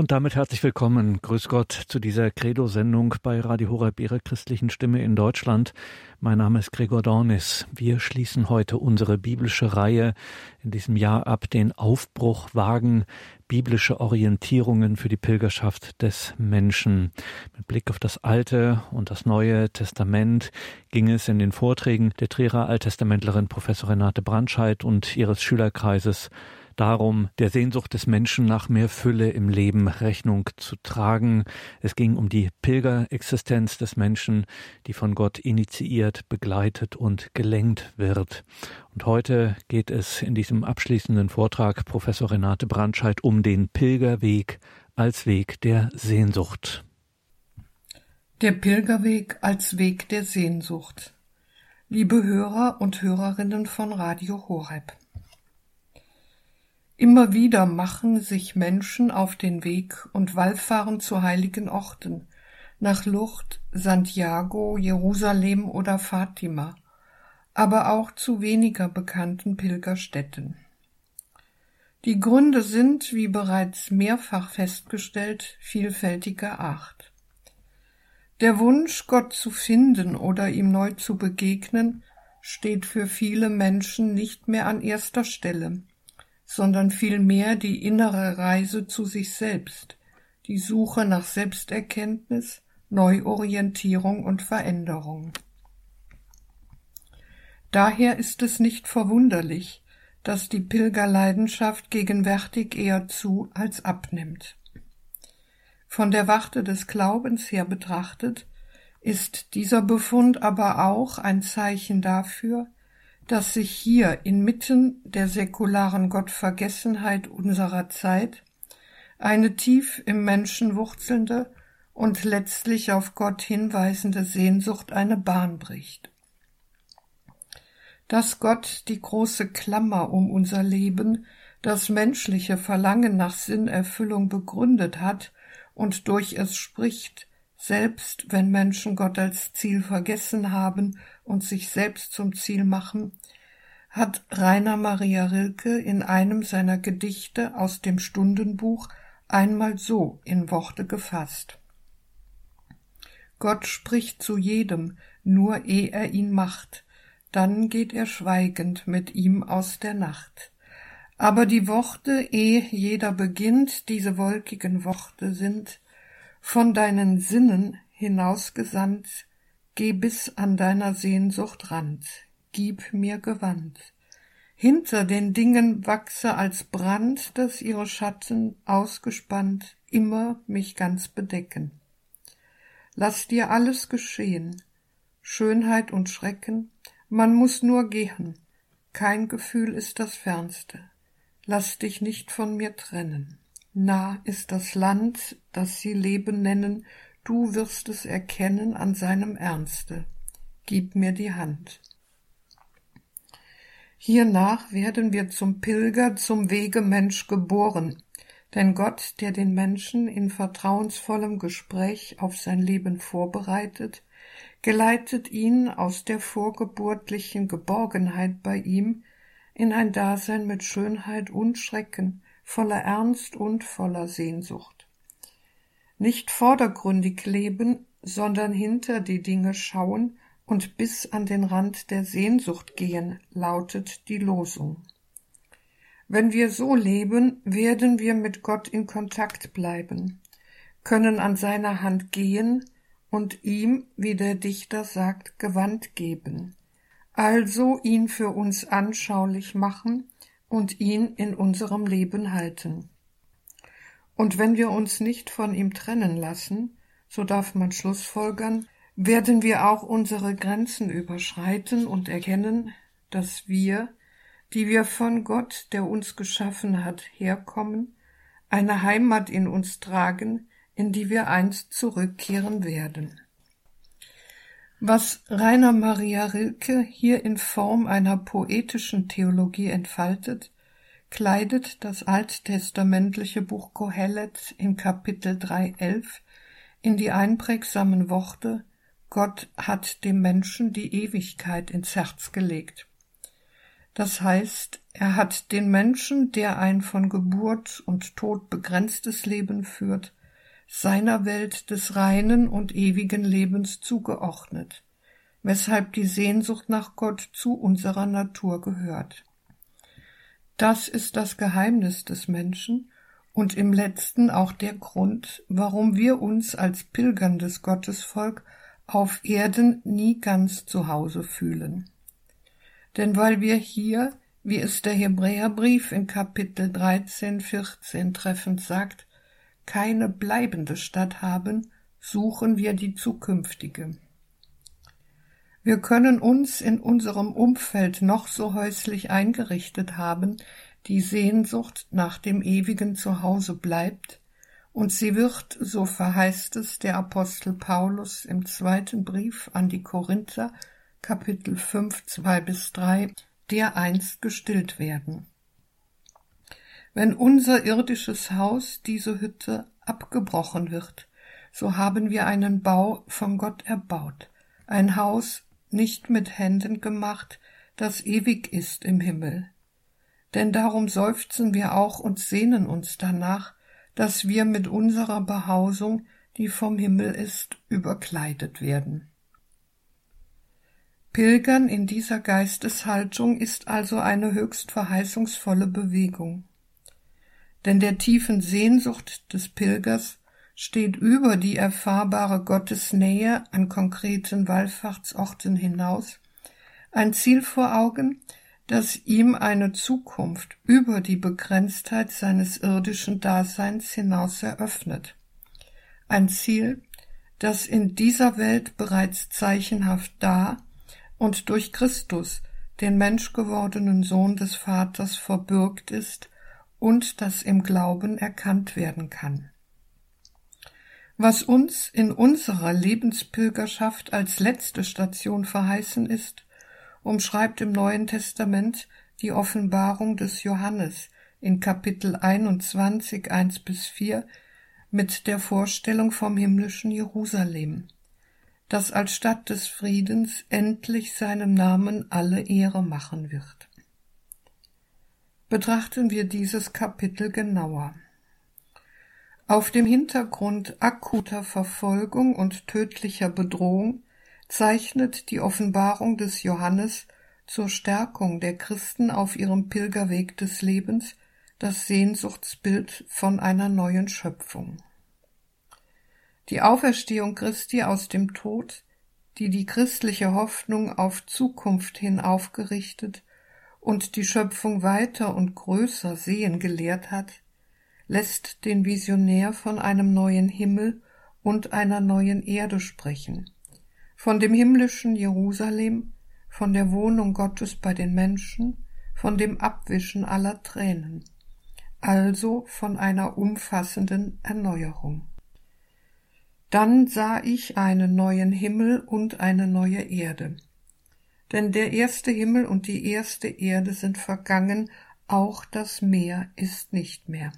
Und damit herzlich willkommen, grüß Gott, zu dieser Credo-Sendung bei Radio Horeb, Ihrer christlichen Stimme in Deutschland. Mein Name ist Gregor Dornis. Wir schließen heute unsere biblische Reihe in diesem Jahr ab, den Aufbruch wagen, biblische Orientierungen für die Pilgerschaft des Menschen. Mit Blick auf das Alte und das Neue Testament ging es in den Vorträgen der Trierer Alttestamentlerin Professor Renate Brandscheid und ihres Schülerkreises darum, der Sehnsucht des Menschen nach mehr Fülle im Leben Rechnung zu tragen. Es ging um die Pilgerexistenz des Menschen, die von Gott initiiert, begleitet und gelenkt wird. Und heute geht es in diesem abschließenden Vortrag Professor Renate Brandscheid um den Pilgerweg als Weg der Sehnsucht. Der Pilgerweg als Weg der Sehnsucht. Liebe Hörer und Hörerinnen von Radio Horeb. Immer wieder machen sich Menschen auf den Weg und wallfahren zu heiligen Orten, nach Lucht, Santiago, Jerusalem oder Fatima, aber auch zu weniger bekannten Pilgerstätten. Die Gründe sind, wie bereits mehrfach festgestellt, vielfältiger Art. Der Wunsch, Gott zu finden oder ihm neu zu begegnen, steht für viele Menschen nicht mehr an erster Stelle sondern vielmehr die innere Reise zu sich selbst, die Suche nach Selbsterkenntnis, Neuorientierung und Veränderung. Daher ist es nicht verwunderlich, dass die Pilgerleidenschaft gegenwärtig eher zu als abnimmt. Von der Warte des Glaubens her betrachtet, ist dieser Befund aber auch ein Zeichen dafür, dass sich hier inmitten der säkularen Gottvergessenheit unserer Zeit eine tief im Menschen wurzelnde und letztlich auf Gott hinweisende Sehnsucht eine Bahn bricht. Dass Gott die große Klammer um unser Leben, das menschliche Verlangen nach Sinnerfüllung begründet hat und durch es spricht, selbst wenn Menschen Gott als Ziel vergessen haben und sich selbst zum Ziel machen, hat Rainer Maria Rilke in einem seiner Gedichte aus dem Stundenbuch einmal so in Worte gefasst. Gott spricht zu jedem, nur eh er ihn macht, dann geht er schweigend mit ihm aus der Nacht. Aber die Worte, eh jeder beginnt, diese wolkigen Worte sind, von deinen Sinnen hinausgesandt, geh bis an deiner Sehnsucht Rand, gib mir Gewand. Hinter den Dingen wachse als Brand, dass ihre Schatten ausgespannt immer mich ganz bedecken. Lass dir alles geschehen, Schönheit und Schrecken, man muss nur gehen, kein Gefühl ist das fernste. Lass dich nicht von mir trennen. Nah ist das Land, das sie Leben nennen, du wirst es erkennen an seinem Ernste. Gib mir die Hand. Hiernach werden wir zum Pilger, zum Wegemensch geboren. Denn Gott, der den Menschen in vertrauensvollem Gespräch auf sein Leben vorbereitet, geleitet ihn aus der vorgeburtlichen Geborgenheit bei ihm in ein Dasein mit Schönheit und Schrecken, voller Ernst und voller Sehnsucht. Nicht vordergründig leben, sondern hinter die Dinge schauen und bis an den Rand der Sehnsucht gehen, lautet die Losung. Wenn wir so leben, werden wir mit Gott in Kontakt bleiben, können an seiner Hand gehen und ihm, wie der Dichter sagt, Gewand geben, also ihn für uns anschaulich machen und ihn in unserem Leben halten. Und wenn wir uns nicht von ihm trennen lassen, so darf man schlussfolgern, werden wir auch unsere Grenzen überschreiten und erkennen, dass wir, die wir von Gott, der uns geschaffen hat, herkommen, eine Heimat in uns tragen, in die wir einst zurückkehren werden. Was Rainer Maria Rilke hier in Form einer poetischen Theologie entfaltet, kleidet das alttestamentliche Buch Kohelet in Kapitel 3.11 in die einprägsamen Worte Gott hat dem Menschen die Ewigkeit ins Herz gelegt. Das heißt, Er hat den Menschen, der ein von Geburt und Tod begrenztes Leben führt, seiner Welt des reinen und ewigen Lebens zugeordnet, weshalb die Sehnsucht nach Gott zu unserer Natur gehört. Das ist das Geheimnis des Menschen und im letzten auch der Grund, warum wir uns als pilgerndes Gottesvolk auf Erden nie ganz zu Hause fühlen. Denn weil wir hier, wie es der Hebräerbrief in Kapitel 13, 14 treffend sagt, keine bleibende Stadt haben, suchen wir die zukünftige. Wir können uns in unserem Umfeld noch so häuslich eingerichtet haben, die Sehnsucht nach dem ewigen Zuhause bleibt, und sie wird, so verheißt es der Apostel Paulus im zweiten Brief an die Korinther, Kapitel 5, 2 bis 3, dereinst gestillt werden. Wenn unser irdisches Haus, diese Hütte, abgebrochen wird, so haben wir einen Bau von Gott erbaut, ein Haus nicht mit Händen gemacht, das ewig ist im Himmel. Denn darum seufzen wir auch und sehnen uns danach, dass wir mit unserer Behausung, die vom Himmel ist, überkleidet werden. Pilgern in dieser Geisteshaltung ist also eine höchst verheißungsvolle Bewegung. Denn der tiefen Sehnsucht des Pilgers steht über die erfahrbare Gottesnähe an konkreten Wallfahrtsorten hinaus ein Ziel vor Augen, das ihm eine Zukunft über die Begrenztheit seines irdischen Daseins hinaus eröffnet. Ein Ziel, das in dieser Welt bereits zeichenhaft da und durch Christus, den menschgewordenen Sohn des Vaters, verbürgt ist und das im Glauben erkannt werden kann. Was uns in unserer Lebenspilgerschaft als letzte Station verheißen ist, umschreibt im Neuen Testament die Offenbarung des Johannes in Kapitel 21, 1 bis 4 mit der Vorstellung vom himmlischen Jerusalem, das als Stadt des Friedens endlich seinem Namen alle Ehre machen wird. Betrachten wir dieses Kapitel genauer. Auf dem Hintergrund akuter Verfolgung und tödlicher Bedrohung zeichnet die Offenbarung des Johannes zur Stärkung der Christen auf ihrem Pilgerweg des Lebens das Sehnsuchtsbild von einer neuen Schöpfung. Die Auferstehung Christi aus dem Tod, die die christliche Hoffnung auf Zukunft hin aufgerichtet und die Schöpfung weiter und größer sehen gelehrt hat, lässt den Visionär von einem neuen Himmel und einer neuen Erde sprechen, von dem himmlischen Jerusalem, von der Wohnung Gottes bei den Menschen, von dem Abwischen aller Tränen, also von einer umfassenden Erneuerung. Dann sah ich einen neuen Himmel und eine neue Erde. Denn der erste Himmel und die erste Erde sind vergangen, auch das Meer ist nicht mehr.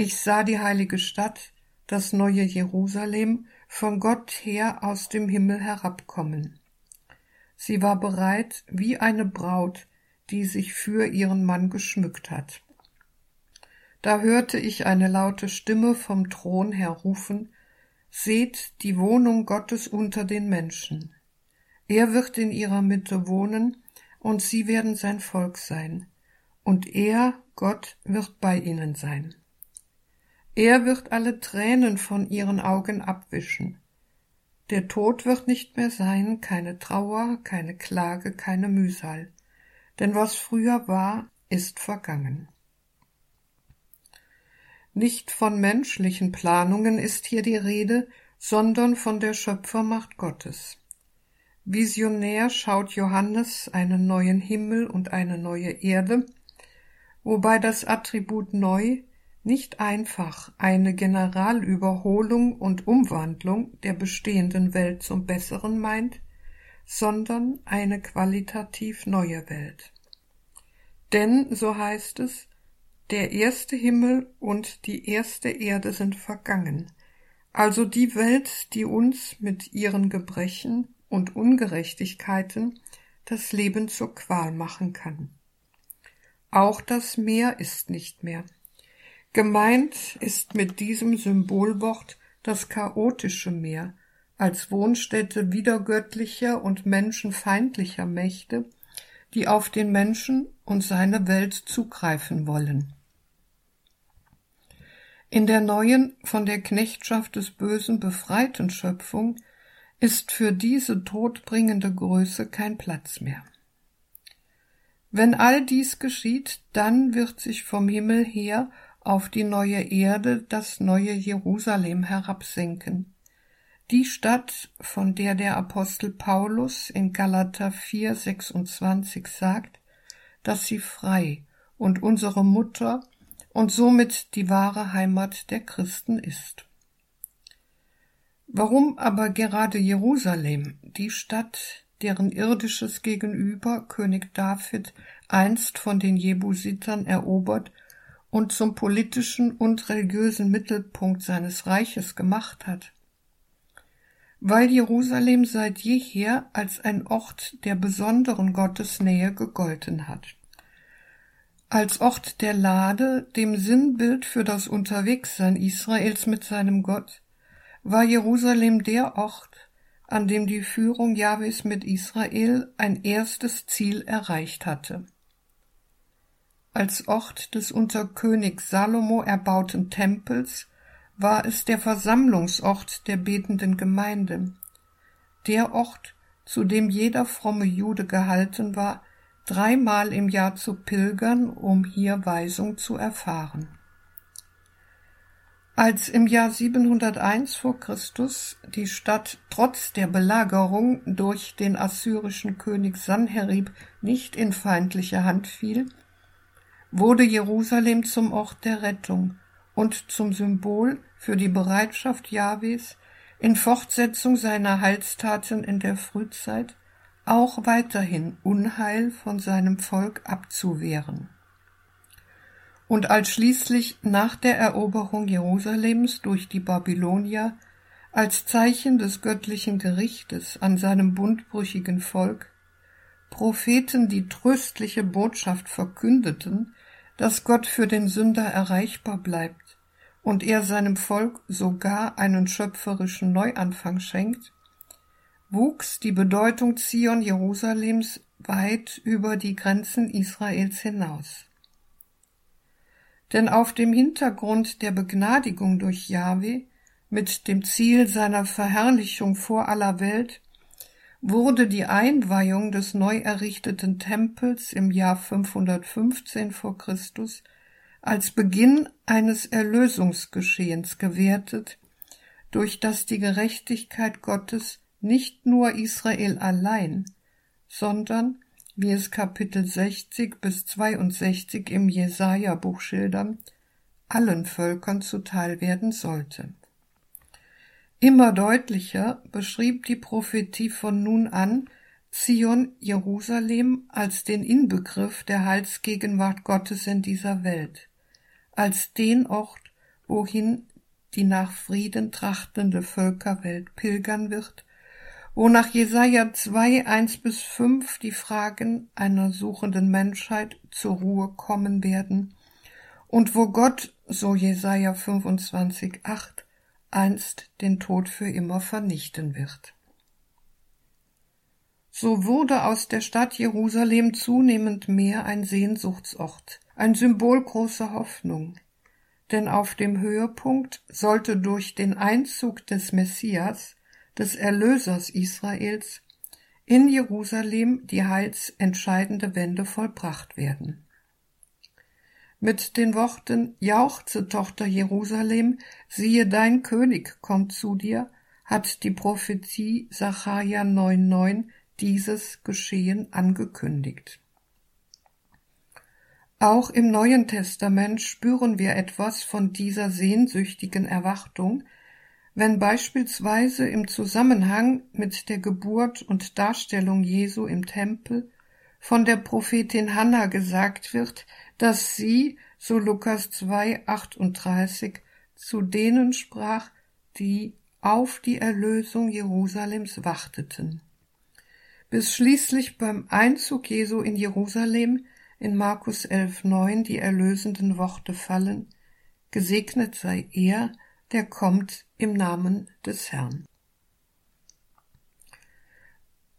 Ich sah die heilige Stadt, das neue Jerusalem, von Gott her aus dem Himmel herabkommen. Sie war bereit wie eine Braut, die sich für ihren Mann geschmückt hat. Da hörte ich eine laute Stimme vom Thron her rufen, Seht die Wohnung Gottes unter den Menschen. Er wird in ihrer Mitte wohnen, und sie werden sein Volk sein, und er, Gott, wird bei ihnen sein. Er wird alle Tränen von ihren Augen abwischen. Der Tod wird nicht mehr sein, keine Trauer, keine Klage, keine Mühsal. Denn was früher war, ist vergangen. Nicht von menschlichen Planungen ist hier die Rede, sondern von der Schöpfermacht Gottes. Visionär schaut Johannes einen neuen Himmel und eine neue Erde, wobei das Attribut neu nicht einfach eine Generalüberholung und Umwandlung der bestehenden Welt zum Besseren meint, sondern eine qualitativ neue Welt. Denn, so heißt es, der erste Himmel und die erste Erde sind vergangen, also die Welt, die uns mit ihren Gebrechen und Ungerechtigkeiten das Leben zur Qual machen kann. Auch das Meer ist nicht mehr. Gemeint ist mit diesem Symbolwort das chaotische Meer als Wohnstätte widergöttlicher und menschenfeindlicher Mächte, die auf den Menschen und seine Welt zugreifen wollen. In der neuen, von der Knechtschaft des Bösen befreiten Schöpfung ist für diese todbringende Größe kein Platz mehr. Wenn all dies geschieht, dann wird sich vom Himmel her auf die neue Erde das neue Jerusalem herabsenken. Die Stadt, von der der Apostel Paulus in Galater 4, 26 sagt, dass sie frei und unsere Mutter und somit die wahre Heimat der Christen ist. Warum aber gerade Jerusalem, die Stadt, deren irdisches Gegenüber König David einst von den Jebusitern erobert und zum politischen und religiösen Mittelpunkt seines Reiches gemacht hat? Weil Jerusalem seit jeher als ein Ort der besonderen Gottesnähe gegolten hat. Als Ort der Lade, dem Sinnbild für das Unterwegssein Israels mit seinem Gott, war Jerusalem der Ort, an dem die Führung Jahwes mit Israel ein erstes Ziel erreicht hatte. Als Ort des unter König Salomo erbauten Tempels war es der Versammlungsort der betenden Gemeinde, der Ort, zu dem jeder fromme Jude gehalten war, dreimal im Jahr zu pilgern, um hier Weisung zu erfahren. Als im Jahr 701 vor Christus die Stadt trotz der Belagerung durch den assyrischen König Sanherib nicht in feindliche Hand fiel, wurde Jerusalem zum Ort der Rettung und zum Symbol für die Bereitschaft Jahwes, in Fortsetzung seiner Heilstaten in der Frühzeit auch weiterhin Unheil von seinem Volk abzuwehren. Und als schließlich nach der Eroberung Jerusalems durch die Babylonier als Zeichen des göttlichen Gerichtes an seinem bundbrüchigen Volk Propheten die tröstliche Botschaft verkündeten, dass Gott für den Sünder erreichbar bleibt und er seinem Volk sogar einen schöpferischen Neuanfang schenkt, wuchs die Bedeutung Zion Jerusalems weit über die Grenzen Israels hinaus. Denn auf dem Hintergrund der Begnadigung durch Jahwe mit dem Ziel seiner Verherrlichung vor aller Welt wurde die Einweihung des neu errichteten Tempels im Jahr 515 vor Christus als Beginn eines Erlösungsgeschehens gewertet, durch das die Gerechtigkeit Gottes nicht nur Israel allein, sondern wie es Kapitel 60 bis 62 im Jesaja-Buch schildern, allen Völkern zuteil werden sollte. Immer deutlicher beschrieb die Prophetie von nun an Zion Jerusalem als den Inbegriff der Heilsgegenwart Gottes in dieser Welt, als den Ort, wohin die nach Frieden trachtende Völkerwelt pilgern wird wo nach Jesaja 2, 1 bis 5 die Fragen einer suchenden Menschheit zur Ruhe kommen werden und wo Gott, so Jesaja 25, 8, einst den Tod für immer vernichten wird. So wurde aus der Stadt Jerusalem zunehmend mehr ein Sehnsuchtsort, ein Symbol großer Hoffnung, denn auf dem Höhepunkt sollte durch den Einzug des Messias des Erlösers Israels in Jerusalem die heilsentscheidende Wende vollbracht werden. Mit den Worten Jauchze, Tochter Jerusalem, siehe dein König kommt zu dir, hat die Prophetie Sacharja 9,9 dieses Geschehen angekündigt. Auch im Neuen Testament spüren wir etwas von dieser sehnsüchtigen Erwartung, wenn beispielsweise im Zusammenhang mit der Geburt und Darstellung Jesu im Tempel von der Prophetin Hannah gesagt wird, dass sie, so Lukas 2, 38, zu denen sprach, die auf die Erlösung Jerusalems warteten. Bis schließlich beim Einzug Jesu in Jerusalem in Markus 11,9 die erlösenden Worte fallen: Gesegnet sei er, der kommt im Namen des Herrn.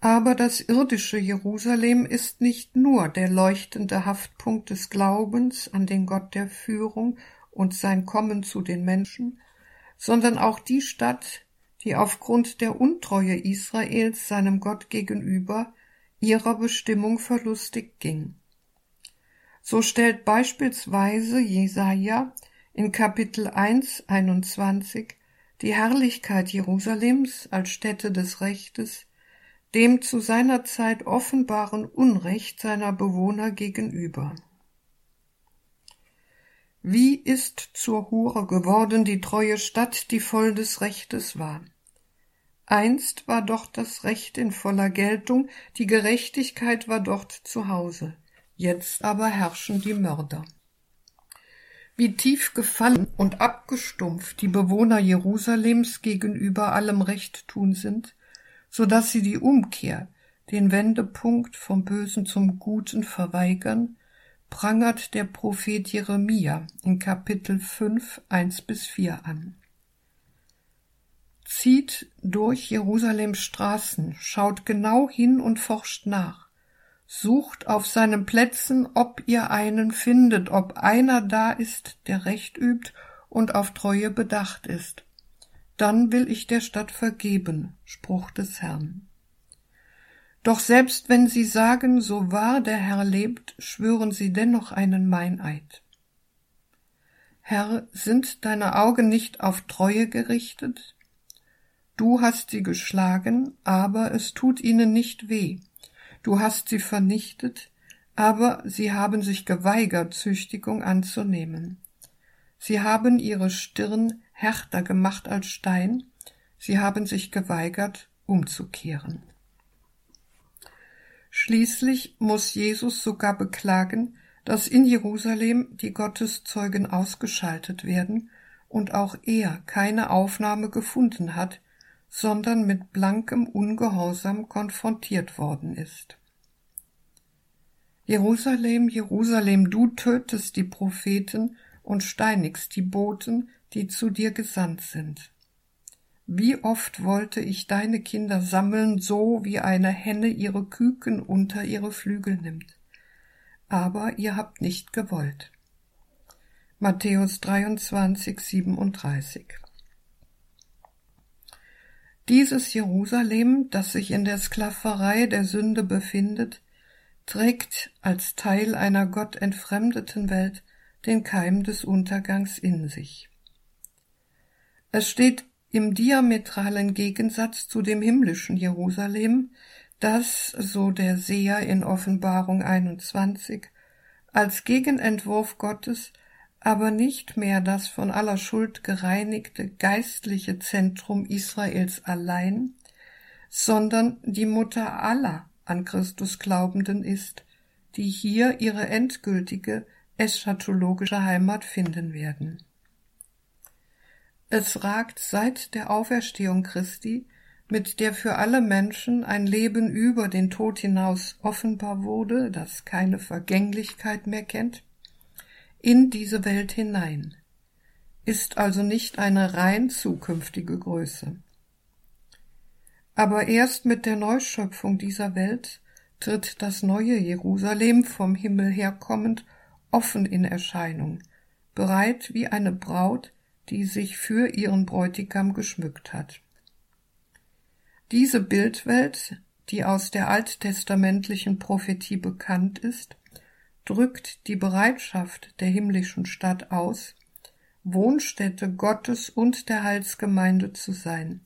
Aber das irdische Jerusalem ist nicht nur der leuchtende Haftpunkt des Glaubens an den Gott der Führung und sein Kommen zu den Menschen, sondern auch die Stadt, die aufgrund der Untreue Israels seinem Gott gegenüber ihrer Bestimmung verlustig ging. So stellt beispielsweise Jesaja in Kapitel 1, 21 die Herrlichkeit Jerusalems als Stätte des Rechtes dem zu seiner Zeit offenbaren Unrecht seiner Bewohner gegenüber. Wie ist zur Hure geworden die treue Stadt, die voll des Rechtes war? Einst war dort das Recht in voller Geltung, die Gerechtigkeit war dort zu Hause, jetzt aber herrschen die Mörder. Wie tief gefallen und abgestumpft die Bewohner Jerusalems gegenüber allem Rechttun sind, so dass sie die Umkehr, den Wendepunkt vom Bösen zum Guten verweigern, prangert der Prophet Jeremia in Kapitel 5, 1 bis 4 an. Zieht durch Jerusalems Straßen, schaut genau hin und forscht nach. Sucht auf seinen Plätzen, ob ihr einen findet, ob einer da ist, der Recht übt und auf Treue bedacht ist dann will ich der Stadt vergeben, Spruch des Herrn. Doch selbst wenn sie sagen, so wahr der Herr lebt, schwören sie dennoch einen Meineid. Herr, sind deine Augen nicht auf Treue gerichtet? Du hast sie geschlagen, aber es tut ihnen nicht weh. Du hast sie vernichtet, aber sie haben sich geweigert, Züchtigung anzunehmen. Sie haben ihre Stirn härter gemacht als Stein, sie haben sich geweigert, umzukehren. Schließlich muss Jesus sogar beklagen, dass in Jerusalem die Gotteszeugen ausgeschaltet werden und auch er keine Aufnahme gefunden hat, sondern mit blankem Ungehorsam konfrontiert worden ist. Jerusalem, Jerusalem, du tötest die Propheten und steinigst die Boten, die zu dir gesandt sind. Wie oft wollte ich deine Kinder sammeln, so wie eine Henne ihre Küken unter ihre Flügel nimmt. Aber ihr habt nicht gewollt. Matthäus 23, 37 Dieses Jerusalem, das sich in der Sklaverei der Sünde befindet, trägt als Teil einer gottentfremdeten Welt den Keim des Untergangs in sich. Es steht im diametralen Gegensatz zu dem himmlischen Jerusalem, das, so der Seher in Offenbarung 21, als Gegenentwurf Gottes aber nicht mehr das von aller Schuld gereinigte geistliche Zentrum Israels allein, sondern die Mutter aller an Christus Glaubenden ist, die hier ihre endgültige eschatologische Heimat finden werden. Es ragt seit der Auferstehung Christi, mit der für alle Menschen ein Leben über den Tod hinaus offenbar wurde, das keine Vergänglichkeit mehr kennt, in diese Welt hinein, ist also nicht eine rein zukünftige Größe. Aber erst mit der Neuschöpfung dieser Welt tritt das neue Jerusalem vom Himmel herkommend offen in Erscheinung, bereit wie eine Braut, die sich für ihren Bräutigam geschmückt hat. Diese Bildwelt, die aus der alttestamentlichen Prophetie bekannt ist, drückt die Bereitschaft der himmlischen Stadt aus, Wohnstätte Gottes und der Heilsgemeinde zu sein,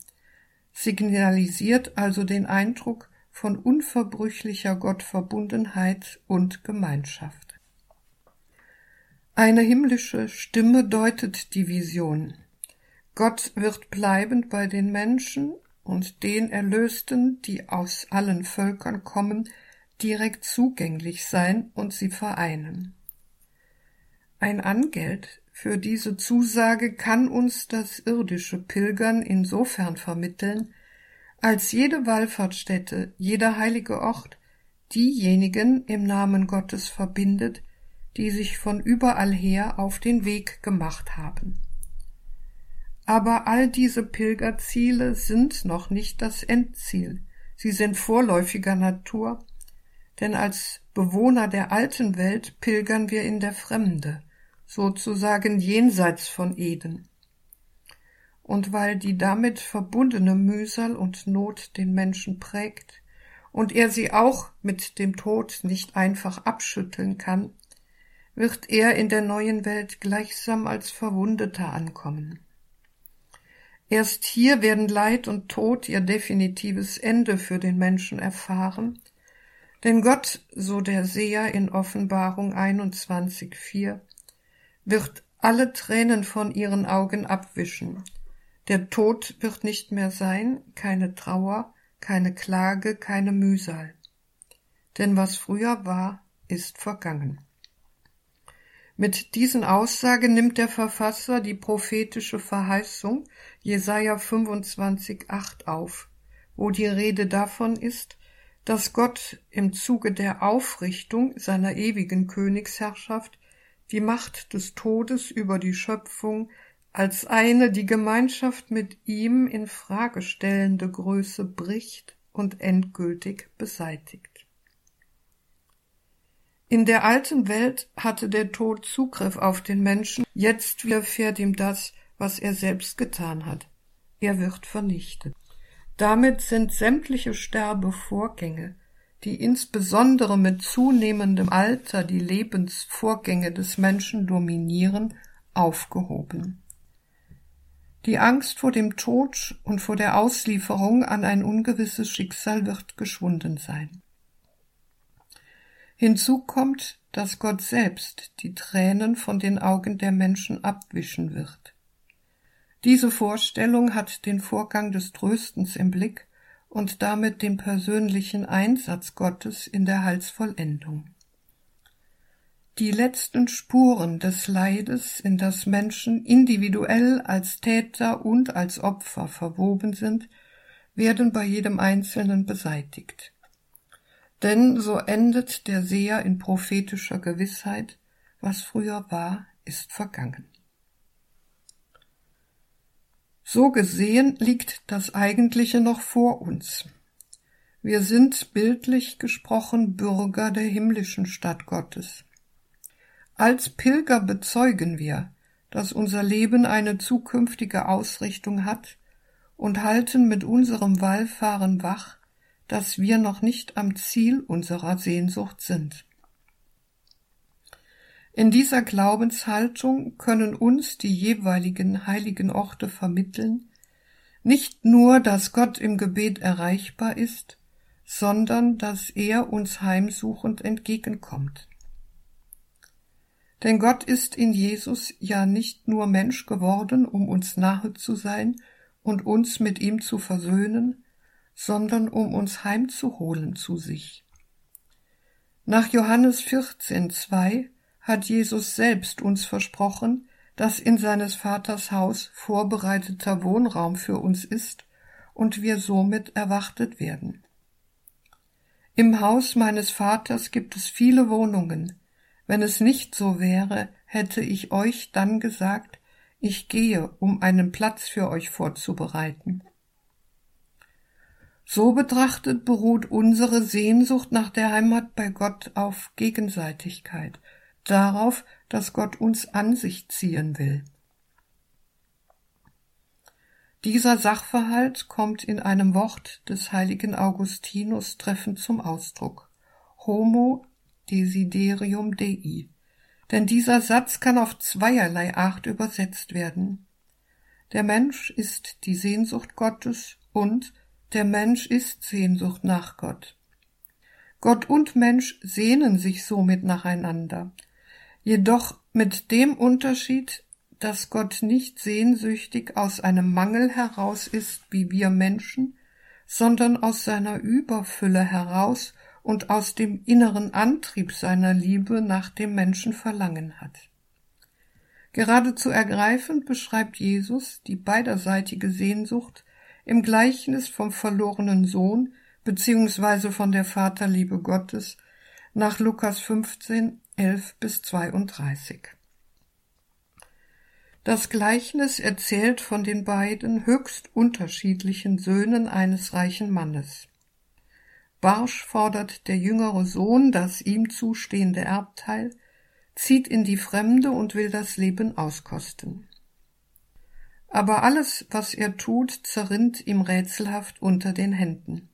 signalisiert also den Eindruck von unverbrüchlicher Gottverbundenheit und Gemeinschaft. Eine himmlische Stimme deutet die Vision. Gott wird bleibend bei den Menschen und den Erlösten, die aus allen Völkern kommen, direkt zugänglich sein und sie vereinen. Ein Angeld für diese Zusage kann uns das irdische Pilgern insofern vermitteln, als jede Wallfahrtsstätte, jeder heilige Ort diejenigen im Namen Gottes verbindet, die sich von überall her auf den Weg gemacht haben. Aber all diese Pilgerziele sind noch nicht das Endziel, sie sind vorläufiger Natur, denn als Bewohner der alten Welt pilgern wir in der Fremde, sozusagen jenseits von Eden. Und weil die damit verbundene Mühsal und Not den Menschen prägt und er sie auch mit dem Tod nicht einfach abschütteln kann, wird er in der neuen Welt gleichsam als Verwundeter ankommen. Erst hier werden Leid und Tod ihr definitives Ende für den Menschen erfahren, denn Gott, so der Seher in Offenbarung 21,4, wird alle Tränen von ihren Augen abwischen. Der Tod wird nicht mehr sein, keine Trauer, keine Klage, keine Mühsal. Denn was früher war, ist vergangen. Mit diesen Aussagen nimmt der Verfasser die prophetische Verheißung Jesaja 25,8 auf, wo die Rede davon ist, dass Gott im Zuge der Aufrichtung seiner ewigen Königsherrschaft die Macht des Todes über die Schöpfung als eine die Gemeinschaft mit ihm in Frage stellende Größe bricht und endgültig beseitigt. In der alten Welt hatte der Tod Zugriff auf den Menschen, jetzt widerfährt ihm das, was er selbst getan hat. Er wird vernichtet. Damit sind sämtliche Sterbevorgänge, die insbesondere mit zunehmendem Alter die Lebensvorgänge des Menschen dominieren, aufgehoben. Die Angst vor dem Tod und vor der Auslieferung an ein ungewisses Schicksal wird geschwunden sein. Hinzu kommt, dass Gott selbst die Tränen von den Augen der Menschen abwischen wird. Diese Vorstellung hat den Vorgang des Tröstens im Blick und damit den persönlichen Einsatz Gottes in der Heilsvollendung. Die letzten Spuren des Leides, in das Menschen individuell als Täter und als Opfer verwoben sind, werden bei jedem Einzelnen beseitigt. Denn so endet der Seher in prophetischer Gewissheit, was früher war, ist vergangen. So gesehen liegt das Eigentliche noch vor uns. Wir sind bildlich gesprochen Bürger der himmlischen Stadt Gottes. Als Pilger bezeugen wir, dass unser Leben eine zukünftige Ausrichtung hat und halten mit unserem Wallfahren wach dass wir noch nicht am Ziel unserer Sehnsucht sind. In dieser Glaubenshaltung können uns die jeweiligen heiligen Orte vermitteln, nicht nur, dass Gott im Gebet erreichbar ist, sondern dass er uns heimsuchend entgegenkommt. Denn Gott ist in Jesus ja nicht nur Mensch geworden, um uns nahe zu sein und uns mit ihm zu versöhnen, sondern um uns heimzuholen zu sich. Nach Johannes 14, 2 hat Jesus selbst uns versprochen, dass in seines Vaters Haus vorbereiteter Wohnraum für uns ist und wir somit erwartet werden. Im Haus meines Vaters gibt es viele Wohnungen. Wenn es nicht so wäre, hätte ich euch dann gesagt, ich gehe, um einen Platz für euch vorzubereiten. So betrachtet beruht unsere Sehnsucht nach der Heimat bei Gott auf Gegenseitigkeit, darauf, dass Gott uns an sich ziehen will. Dieser Sachverhalt kommt in einem Wort des heiligen Augustinus treffend zum Ausdruck. Homo desiderium Dei. Denn dieser Satz kann auf zweierlei Art übersetzt werden. Der Mensch ist die Sehnsucht Gottes und der Mensch ist Sehnsucht nach Gott. Gott und Mensch sehnen sich somit nacheinander, jedoch mit dem Unterschied, dass Gott nicht sehnsüchtig aus einem Mangel heraus ist wie wir Menschen, sondern aus seiner Überfülle heraus und aus dem inneren Antrieb seiner Liebe nach dem Menschen verlangen hat. Geradezu ergreifend beschreibt Jesus die beiderseitige Sehnsucht im Gleichnis vom verlorenen Sohn, beziehungsweise von der Vaterliebe Gottes nach Lukas 15, 11 bis 32. Das Gleichnis erzählt von den beiden höchst unterschiedlichen Söhnen eines reichen Mannes. Barsch fordert der jüngere Sohn das ihm zustehende Erbteil, zieht in die Fremde und will das Leben auskosten. Aber alles, was er tut, zerrinnt ihm rätselhaft unter den Händen.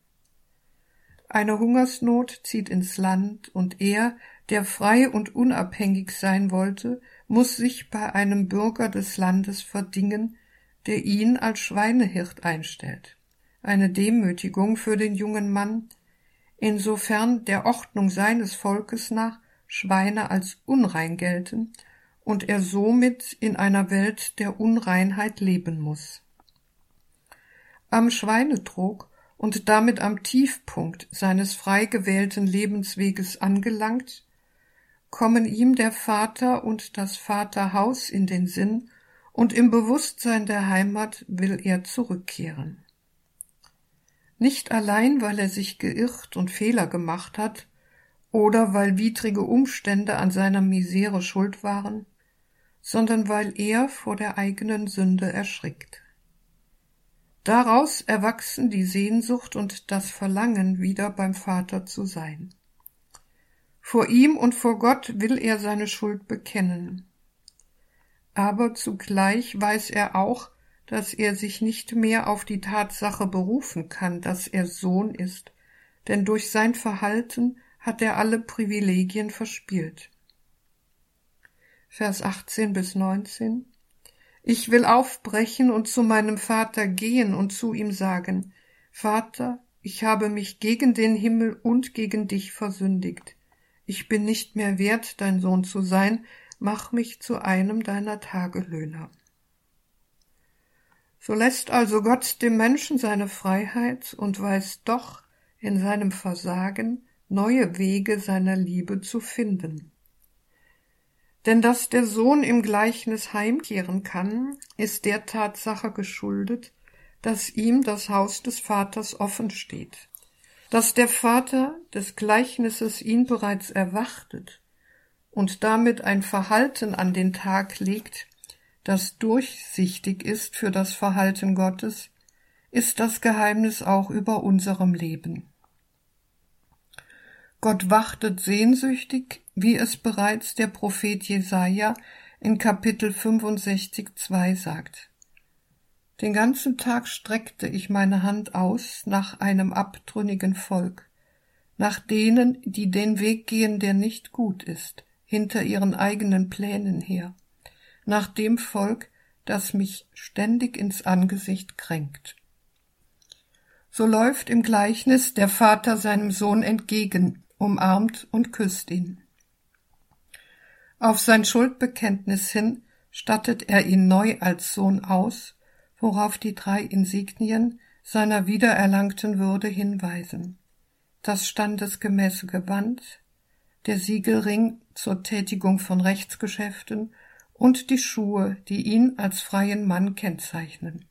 Eine Hungersnot zieht ins Land, und er, der frei und unabhängig sein wollte, muss sich bei einem Bürger des Landes verdingen, der ihn als Schweinehirt einstellt. Eine Demütigung für den jungen Mann, insofern der Ordnung seines Volkes nach Schweine als unrein gelten und er somit in einer Welt der Unreinheit leben muss. Am Schweinetrog und damit am Tiefpunkt seines frei gewählten Lebensweges angelangt, kommen ihm der Vater und das Vaterhaus in den Sinn, und im Bewusstsein der Heimat will er zurückkehren. Nicht allein, weil er sich geirrt und Fehler gemacht hat, oder weil widrige Umstände an seiner Misere schuld waren, sondern weil er vor der eigenen Sünde erschrickt. Daraus erwachsen die Sehnsucht und das Verlangen, wieder beim Vater zu sein. Vor ihm und vor Gott will er seine Schuld bekennen. Aber zugleich weiß er auch, dass er sich nicht mehr auf die Tatsache berufen kann, dass er Sohn ist, denn durch sein Verhalten hat er alle Privilegien verspielt. Vers 18 bis 19 Ich will aufbrechen und zu meinem Vater gehen und zu ihm sagen, Vater, ich habe mich gegen den Himmel und gegen dich versündigt ich bin nicht mehr wert, dein Sohn zu sein, mach mich zu einem deiner Tagelöhner. So lässt also Gott dem Menschen seine Freiheit und weiß doch in seinem Versagen neue Wege seiner Liebe zu finden. Denn dass der Sohn im Gleichnis heimkehren kann, ist der Tatsache geschuldet, dass ihm das Haus des Vaters offen steht dass der Vater des Gleichnisses ihn bereits erwartet und damit ein Verhalten an den Tag legt, das durchsichtig ist für das Verhalten Gottes, ist das Geheimnis auch über unserem Leben. Gott wartet sehnsüchtig, wie es bereits der Prophet Jesaja in Kapitel 65, 2 sagt. Den ganzen Tag streckte ich meine Hand aus nach einem abtrünnigen Volk, nach denen, die den Weg gehen, der nicht gut ist, hinter ihren eigenen Plänen her, nach dem Volk, das mich ständig ins Angesicht kränkt. So läuft im Gleichnis der Vater seinem Sohn entgegen, umarmt und küsst ihn. Auf sein Schuldbekenntnis hin stattet er ihn neu als Sohn aus worauf die drei Insignien seiner wiedererlangten Würde hinweisen. Das standesgemäße Gewand, der Siegelring zur Tätigung von Rechtsgeschäften und die Schuhe, die ihn als freien Mann kennzeichnen.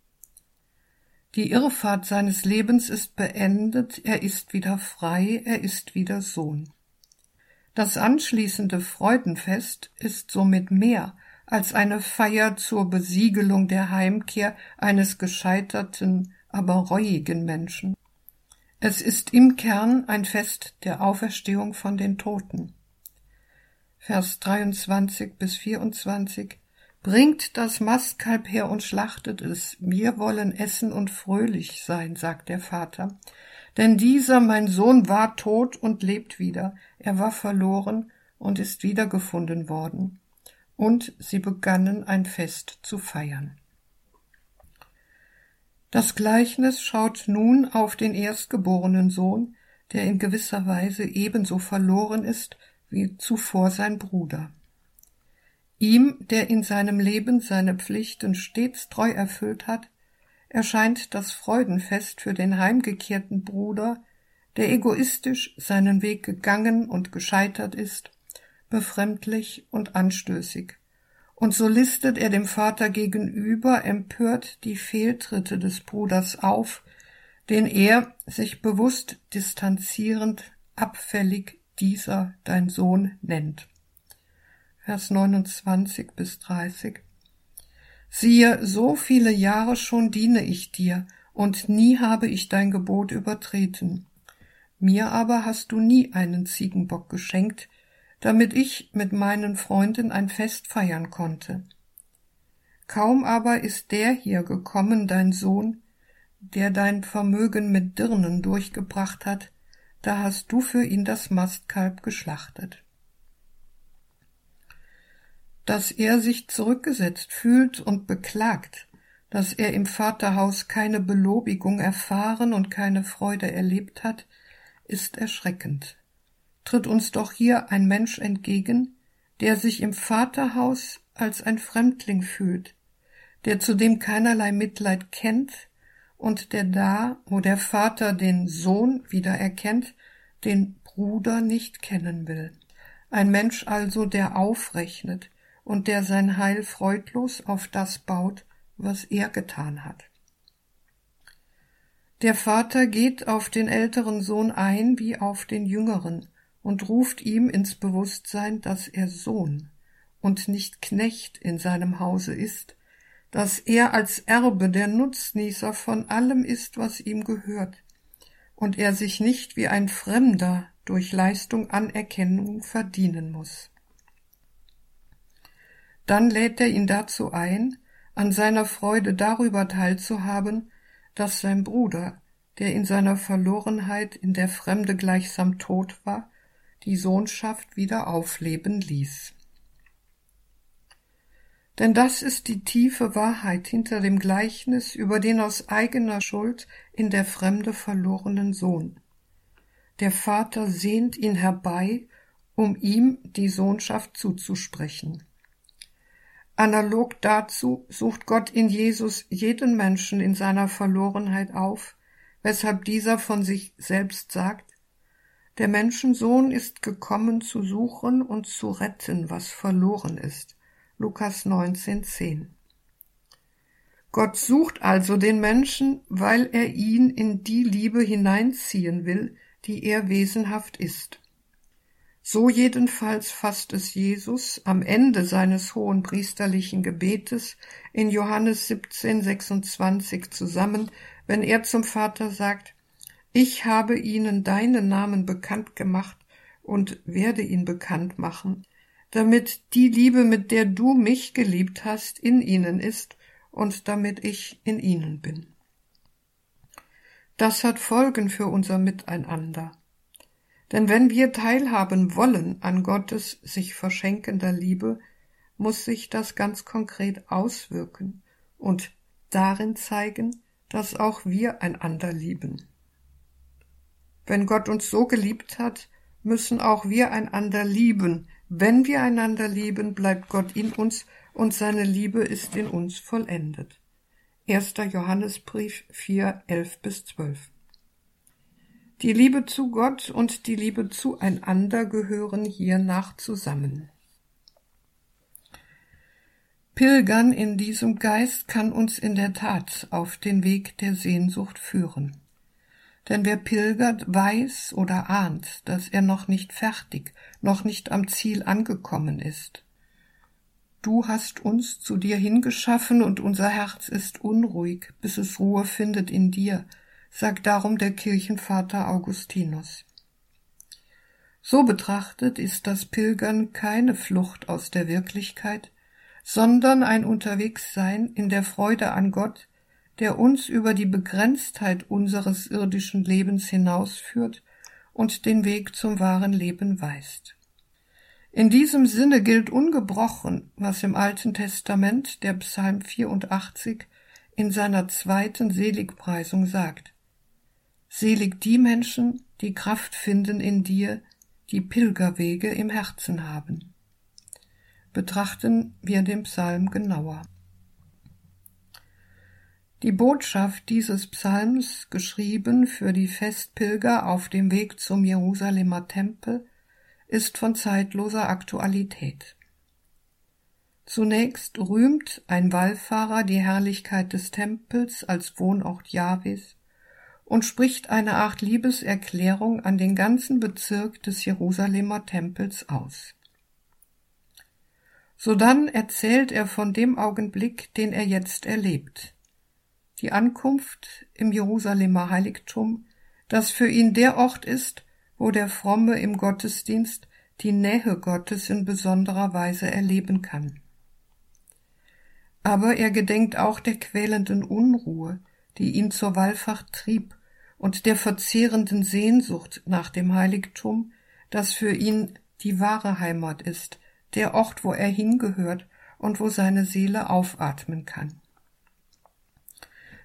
Die Irrfahrt seines Lebens ist beendet, er ist wieder frei, er ist wieder Sohn. Das anschließende Freudenfest ist somit mehr als eine Feier zur Besiegelung der Heimkehr eines gescheiterten, aber reuigen Menschen. Es ist im Kern ein Fest der Auferstehung von den Toten. Vers 23 bis 24 Bringt das Mastkalb her und schlachtet es, wir wollen essen und fröhlich sein, sagt der Vater. Denn dieser, mein Sohn, war tot und lebt wieder, er war verloren und ist wiedergefunden worden und sie begannen ein Fest zu feiern. Das Gleichnis schaut nun auf den erstgeborenen Sohn, der in gewisser Weise ebenso verloren ist wie zuvor sein Bruder. Ihm, der in seinem Leben seine Pflichten stets treu erfüllt hat, erscheint das Freudenfest für den heimgekehrten Bruder, der egoistisch seinen Weg gegangen und gescheitert ist, befremdlich und anstößig. Und so listet er dem Vater gegenüber empört die Fehltritte des Bruders auf, den er, sich bewusst distanzierend, abfällig dieser dein Sohn nennt. Vers 29 bis 30. Siehe, so viele Jahre schon diene ich dir, und nie habe ich dein Gebot übertreten. Mir aber hast du nie einen Ziegenbock geschenkt, damit ich mit meinen Freunden ein Fest feiern konnte. Kaum aber ist der hier gekommen, dein Sohn, der dein Vermögen mit Dirnen durchgebracht hat, da hast du für ihn das Mastkalb geschlachtet. Dass er sich zurückgesetzt fühlt und beklagt, dass er im Vaterhaus keine Belobigung erfahren und keine Freude erlebt hat, ist erschreckend. Tritt uns doch hier ein Mensch entgegen, der sich im Vaterhaus als ein Fremdling fühlt, der zudem keinerlei Mitleid kennt und der da, wo der Vater den Sohn wieder erkennt, den Bruder nicht kennen will. Ein Mensch also, der aufrechnet und der sein Heil freudlos auf das baut, was er getan hat. Der Vater geht auf den älteren Sohn ein wie auf den jüngeren und ruft ihm ins Bewusstsein, dass er Sohn und nicht Knecht in seinem Hause ist, dass er als Erbe der Nutznießer von allem ist, was ihm gehört, und er sich nicht wie ein Fremder durch Leistung Anerkennung verdienen muss. Dann lädt er ihn dazu ein, an seiner Freude darüber teilzuhaben, dass sein Bruder, der in seiner Verlorenheit in der Fremde gleichsam tot war, die Sohnschaft wieder aufleben ließ. Denn das ist die tiefe Wahrheit hinter dem Gleichnis über den aus eigener Schuld in der Fremde verlorenen Sohn. Der Vater sehnt ihn herbei, um ihm die Sohnschaft zuzusprechen. Analog dazu sucht Gott in Jesus jeden Menschen in seiner Verlorenheit auf, weshalb dieser von sich selbst sagt, der Menschensohn ist gekommen zu suchen und zu retten, was verloren ist. Lukas 19,10. Gott sucht also den Menschen, weil er ihn in die Liebe hineinziehen will, die er wesenhaft ist. So jedenfalls fasst es Jesus am Ende seines hohen priesterlichen Gebetes in Johannes 17, 26 zusammen, wenn er zum Vater sagt, ich habe ihnen deinen Namen bekannt gemacht und werde ihn bekannt machen, damit die Liebe, mit der du mich geliebt hast, in ihnen ist und damit ich in ihnen bin. Das hat Folgen für unser Miteinander. Denn wenn wir teilhaben wollen an Gottes sich verschenkender Liebe, muss sich das ganz konkret auswirken und darin zeigen, dass auch wir einander lieben. Wenn Gott uns so geliebt hat, müssen auch wir einander lieben, wenn wir einander lieben, bleibt Gott in uns und seine Liebe ist in uns vollendet. 1. Johannesbrief 4, 11 bis 12. Die Liebe zu Gott und die Liebe zueinander gehören hiernach zusammen. Pilgern in diesem Geist kann uns in der Tat auf den Weg der Sehnsucht führen. Denn wer pilgert, weiß oder ahnt, dass er noch nicht fertig, noch nicht am Ziel angekommen ist. Du hast uns zu dir hingeschaffen und unser Herz ist unruhig, bis es Ruhe findet in dir, sagt darum der Kirchenvater Augustinus. So betrachtet ist das Pilgern keine Flucht aus der Wirklichkeit, sondern ein Unterwegssein in der Freude an Gott, der uns über die Begrenztheit unseres irdischen Lebens hinausführt und den Weg zum wahren Leben weist. In diesem Sinne gilt ungebrochen, was im Alten Testament der Psalm 84 in seiner zweiten Seligpreisung sagt. Selig die Menschen, die Kraft finden in dir, die Pilgerwege im Herzen haben. Betrachten wir den Psalm genauer. Die Botschaft dieses Psalms, geschrieben für die Festpilger auf dem Weg zum Jerusalemer Tempel, ist von zeitloser Aktualität. Zunächst rühmt ein Wallfahrer die Herrlichkeit des Tempels als Wohnort Jahwes und spricht eine Art Liebeserklärung an den ganzen Bezirk des Jerusalemer Tempels aus. Sodann erzählt er von dem Augenblick, den er jetzt erlebt. Die Ankunft im Jerusalemer Heiligtum, das für ihn der Ort ist, wo der Fromme im Gottesdienst die Nähe Gottes in besonderer Weise erleben kann. Aber er gedenkt auch der quälenden Unruhe, die ihn zur Wallfahrt trieb, und der verzehrenden Sehnsucht nach dem Heiligtum, das für ihn die wahre Heimat ist, der Ort, wo er hingehört und wo seine Seele aufatmen kann.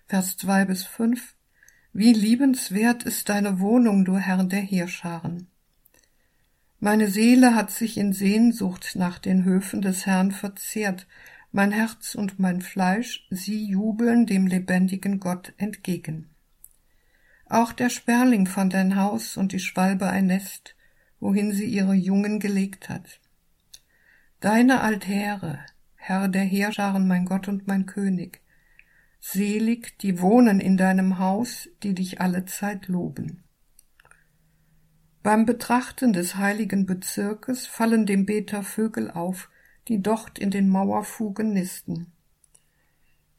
Vers zwei bis fünf Wie liebenswert ist deine Wohnung, du Herr der Heerscharen. Meine Seele hat sich in Sehnsucht nach den Höfen des Herrn verzehrt, mein Herz und mein Fleisch, sie jubeln dem lebendigen Gott entgegen. Auch der Sperling fand ein Haus und die Schwalbe ein Nest, wohin sie ihre Jungen gelegt hat. Deine Altäre, Herr der Heerscharen, mein Gott und mein König, selig, die wohnen in deinem Haus, die dich alle Zeit loben. Beim Betrachten des heiligen Bezirkes fallen dem Beter Vögel auf, die dort in den Mauerfugen nisten.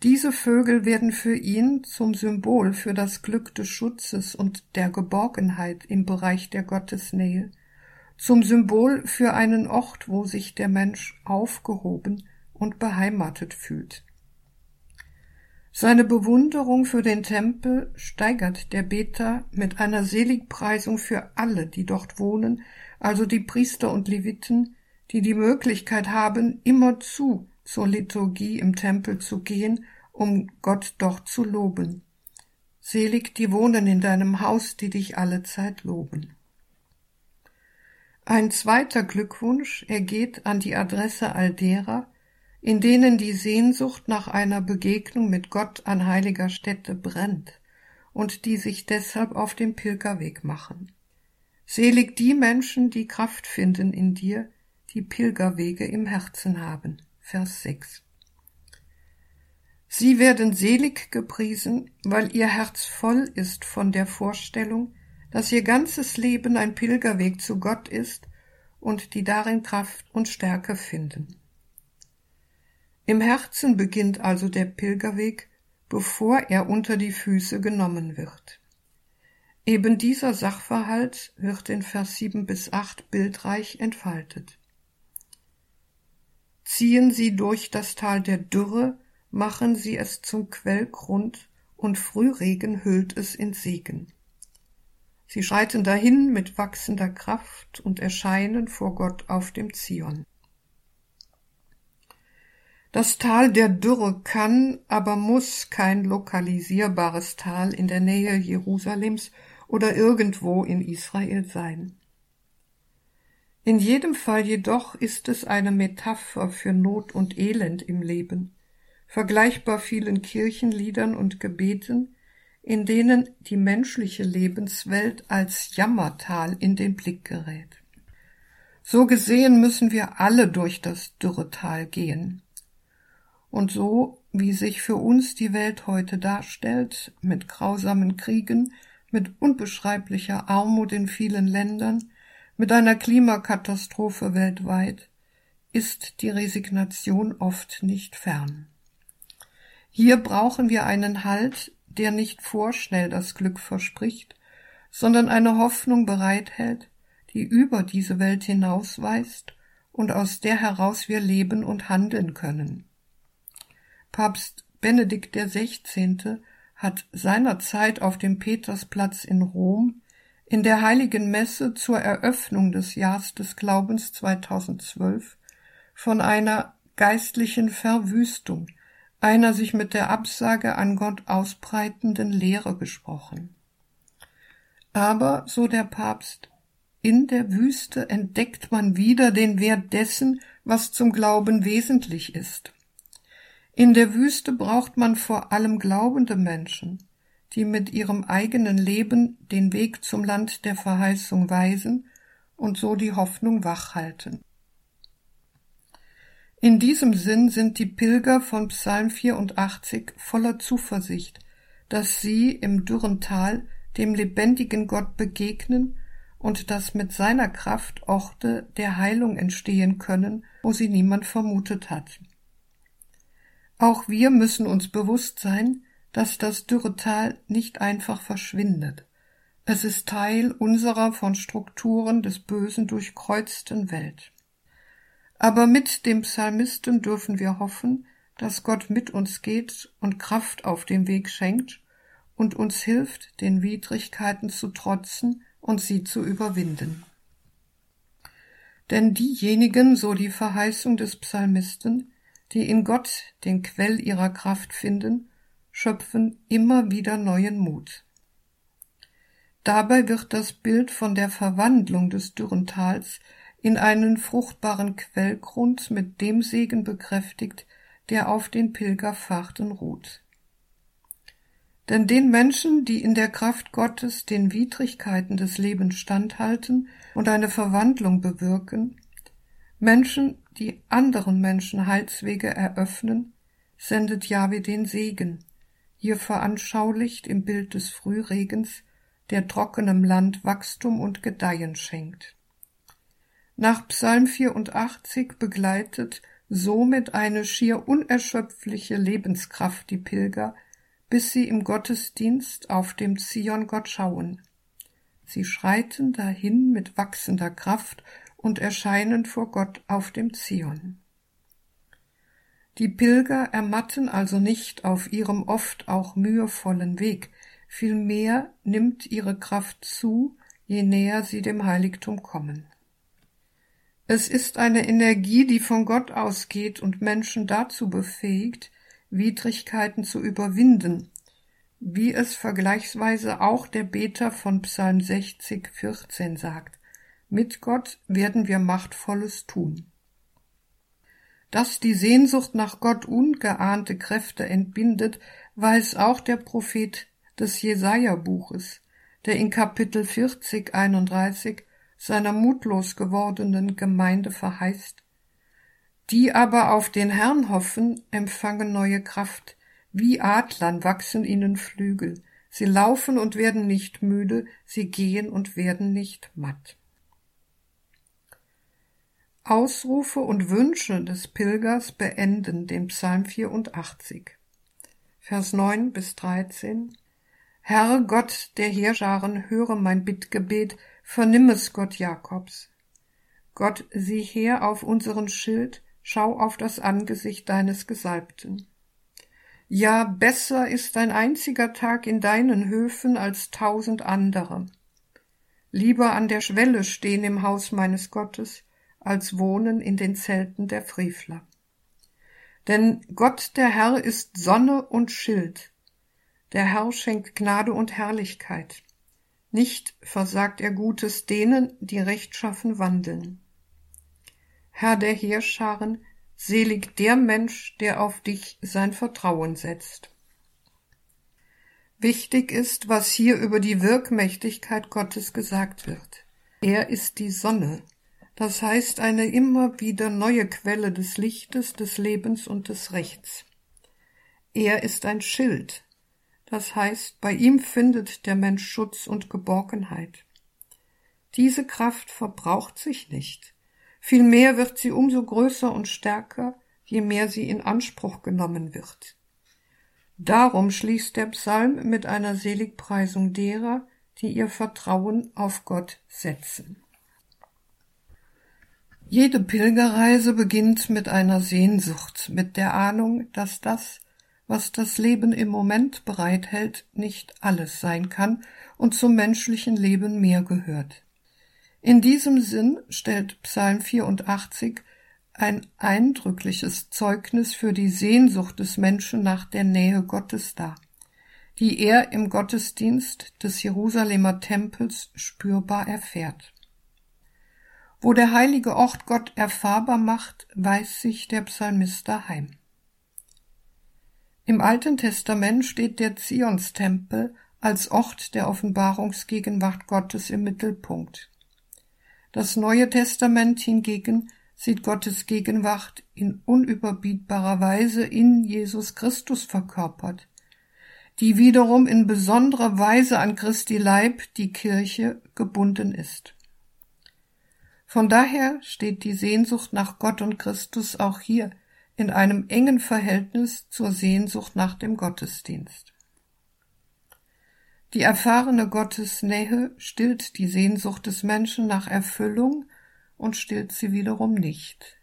Diese Vögel werden für ihn zum Symbol für das Glück des Schutzes und der Geborgenheit im Bereich der Gottesnähe, zum Symbol für einen Ort, wo sich der Mensch aufgehoben und beheimatet fühlt. Seine Bewunderung für den Tempel steigert der Beter mit einer Seligpreisung für alle, die dort wohnen, also die Priester und Leviten, die die Möglichkeit haben, immerzu zur Liturgie im Tempel zu gehen, um Gott dort zu loben. Selig die wohnen in deinem Haus, die dich alle Zeit loben. Ein zweiter Glückwunsch ergeht an die Adresse all derer, in denen die Sehnsucht nach einer Begegnung mit Gott an heiliger Stätte brennt und die sich deshalb auf den Pilgerweg machen. Selig die Menschen, die Kraft finden in dir, die Pilgerwege im Herzen haben. Vers 6. Sie werden selig gepriesen, weil ihr Herz voll ist von der Vorstellung, dass ihr ganzes Leben ein Pilgerweg zu Gott ist und die darin Kraft und Stärke finden. Im Herzen beginnt also der Pilgerweg, bevor er unter die Füße genommen wird. Eben dieser Sachverhalt wird in Vers 7 bis 8 bildreich entfaltet ziehen sie durch das Tal der Dürre, machen sie es zum Quellgrund, und Frühregen hüllt es in Segen. Sie schreiten dahin mit wachsender Kraft und erscheinen vor Gott auf dem Zion. Das Tal der Dürre kann, aber muss kein lokalisierbares Tal in der Nähe Jerusalems oder irgendwo in Israel sein. In jedem Fall jedoch ist es eine Metapher für Not und Elend im Leben, vergleichbar vielen Kirchenliedern und Gebeten, in denen die menschliche Lebenswelt als Jammertal in den Blick gerät. So gesehen müssen wir alle durch das Dürretal gehen. Und so, wie sich für uns die Welt heute darstellt, mit grausamen Kriegen, mit unbeschreiblicher Armut in vielen Ländern, mit einer Klimakatastrophe weltweit ist die Resignation oft nicht fern. Hier brauchen wir einen Halt, der nicht vorschnell das Glück verspricht, sondern eine Hoffnung bereithält, die über diese Welt hinausweist und aus der heraus wir leben und handeln können. Papst Benedikt XVI. hat seinerzeit auf dem Petersplatz in Rom in der Heiligen Messe zur Eröffnung des Jahrs des Glaubens 2012 von einer geistlichen Verwüstung, einer sich mit der Absage an Gott ausbreitenden Lehre gesprochen. Aber, so der Papst, in der Wüste entdeckt man wieder den Wert dessen, was zum Glauben wesentlich ist. In der Wüste braucht man vor allem glaubende Menschen, die mit ihrem eigenen Leben den Weg zum Land der Verheißung weisen und so die Hoffnung wachhalten. In diesem Sinn sind die Pilger von Psalm 84 voller Zuversicht, dass sie im dürren Tal dem lebendigen Gott begegnen und dass mit seiner Kraft Orte der Heilung entstehen können, wo sie niemand vermutet hat. Auch wir müssen uns bewusst sein, dass das Dürretal nicht einfach verschwindet. Es ist Teil unserer von Strukturen des Bösen durchkreuzten Welt. Aber mit dem Psalmisten dürfen wir hoffen, dass Gott mit uns geht und Kraft auf dem Weg schenkt und uns hilft, den Widrigkeiten zu trotzen und sie zu überwinden. Denn diejenigen, so die Verheißung des Psalmisten, die in Gott den Quell ihrer Kraft finden, schöpfen immer wieder neuen Mut. Dabei wird das Bild von der Verwandlung des Dürrentals in einen fruchtbaren Quellgrund mit dem Segen bekräftigt, der auf den Pilgerfahrten ruht. Denn den Menschen, die in der Kraft Gottes den Widrigkeiten des Lebens standhalten und eine Verwandlung bewirken, Menschen, die anderen Menschen Heilswege eröffnen, sendet Jahwe den Segen, hier veranschaulicht im Bild des Frühregens, der trockenem Land Wachstum und Gedeihen schenkt. Nach Psalm 84 begleitet somit eine schier unerschöpfliche Lebenskraft die Pilger, bis sie im Gottesdienst auf dem Zion Gott schauen. Sie schreiten dahin mit wachsender Kraft und erscheinen vor Gott auf dem Zion. Die Pilger ermatten also nicht auf ihrem oft auch mühevollen Weg, vielmehr nimmt ihre Kraft zu, je näher sie dem Heiligtum kommen. Es ist eine Energie, die von Gott ausgeht und Menschen dazu befähigt, Widrigkeiten zu überwinden, wie es vergleichsweise auch der Beter von Psalm 60, 14 sagt. Mit Gott werden wir Machtvolles tun dass die Sehnsucht nach Gott ungeahnte Kräfte entbindet, weiß auch der Prophet des Jesaja-Buches, der in Kapitel 40, 31 seiner mutlos gewordenen Gemeinde verheißt. Die aber auf den Herrn hoffen, empfangen neue Kraft, wie Adlern wachsen ihnen Flügel, sie laufen und werden nicht müde, sie gehen und werden nicht matt. Ausrufe und Wünsche des Pilgers beenden den Psalm 84. Vers 9 bis 13. Herr Gott der Heerscharen, höre mein Bittgebet, vernimm es Gott Jakobs. Gott, sieh her auf unseren Schild, schau auf das Angesicht deines Gesalbten. Ja, besser ist ein einziger Tag in deinen Höfen als tausend andere. Lieber an der Schwelle stehen im Haus meines Gottes, als Wohnen in den Zelten der Frevler. Denn Gott der Herr ist Sonne und Schild. Der Herr schenkt Gnade und Herrlichkeit. Nicht versagt er Gutes denen, die rechtschaffen wandeln. Herr der Heerscharen, selig der Mensch, der auf dich sein Vertrauen setzt. Wichtig ist, was hier über die Wirkmächtigkeit Gottes gesagt wird. Er ist die Sonne, das heißt eine immer wieder neue Quelle des Lichtes, des Lebens und des Rechts. Er ist ein Schild, das heißt, bei ihm findet der Mensch Schutz und Geborgenheit. Diese Kraft verbraucht sich nicht, vielmehr wird sie umso größer und stärker, je mehr sie in Anspruch genommen wird. Darum schließt der Psalm mit einer Seligpreisung derer, die ihr Vertrauen auf Gott setzen. Jede Pilgerreise beginnt mit einer Sehnsucht, mit der Ahnung, dass das, was das Leben im Moment bereithält, nicht alles sein kann und zum menschlichen Leben mehr gehört. In diesem Sinn stellt Psalm 84 ein eindrückliches Zeugnis für die Sehnsucht des Menschen nach der Nähe Gottes dar, die er im Gottesdienst des Jerusalemer Tempels spürbar erfährt. Wo der heilige Ort Gott erfahrbar macht, weiß sich der Psalmist daheim. Im Alten Testament steht der Zionstempel als Ort der Offenbarungsgegenwart Gottes im Mittelpunkt. Das Neue Testament hingegen sieht Gottes Gegenwart in unüberbietbarer Weise in Jesus Christus verkörpert. die wiederum in besonderer Weise an Christi Leib, die Kirche, gebunden ist. Von daher steht die Sehnsucht nach Gott und Christus auch hier in einem engen Verhältnis zur Sehnsucht nach dem Gottesdienst. Die erfahrene Gottesnähe stillt die Sehnsucht des Menschen nach Erfüllung und stillt sie wiederum nicht.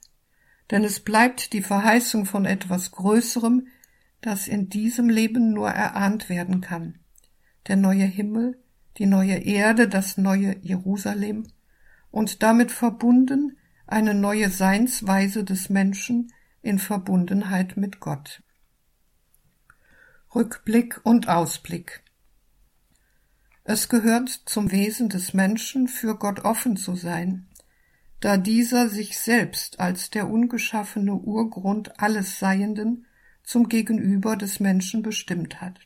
Denn es bleibt die Verheißung von etwas Größerem, das in diesem Leben nur erahnt werden kann. Der neue Himmel, die neue Erde, das neue Jerusalem und damit verbunden eine neue Seinsweise des Menschen in Verbundenheit mit Gott. Rückblick und Ausblick es gehört zum Wesen des Menschen, für Gott offen zu sein, da dieser sich selbst als der ungeschaffene Urgrund alles Seienden zum Gegenüber des Menschen bestimmt hat.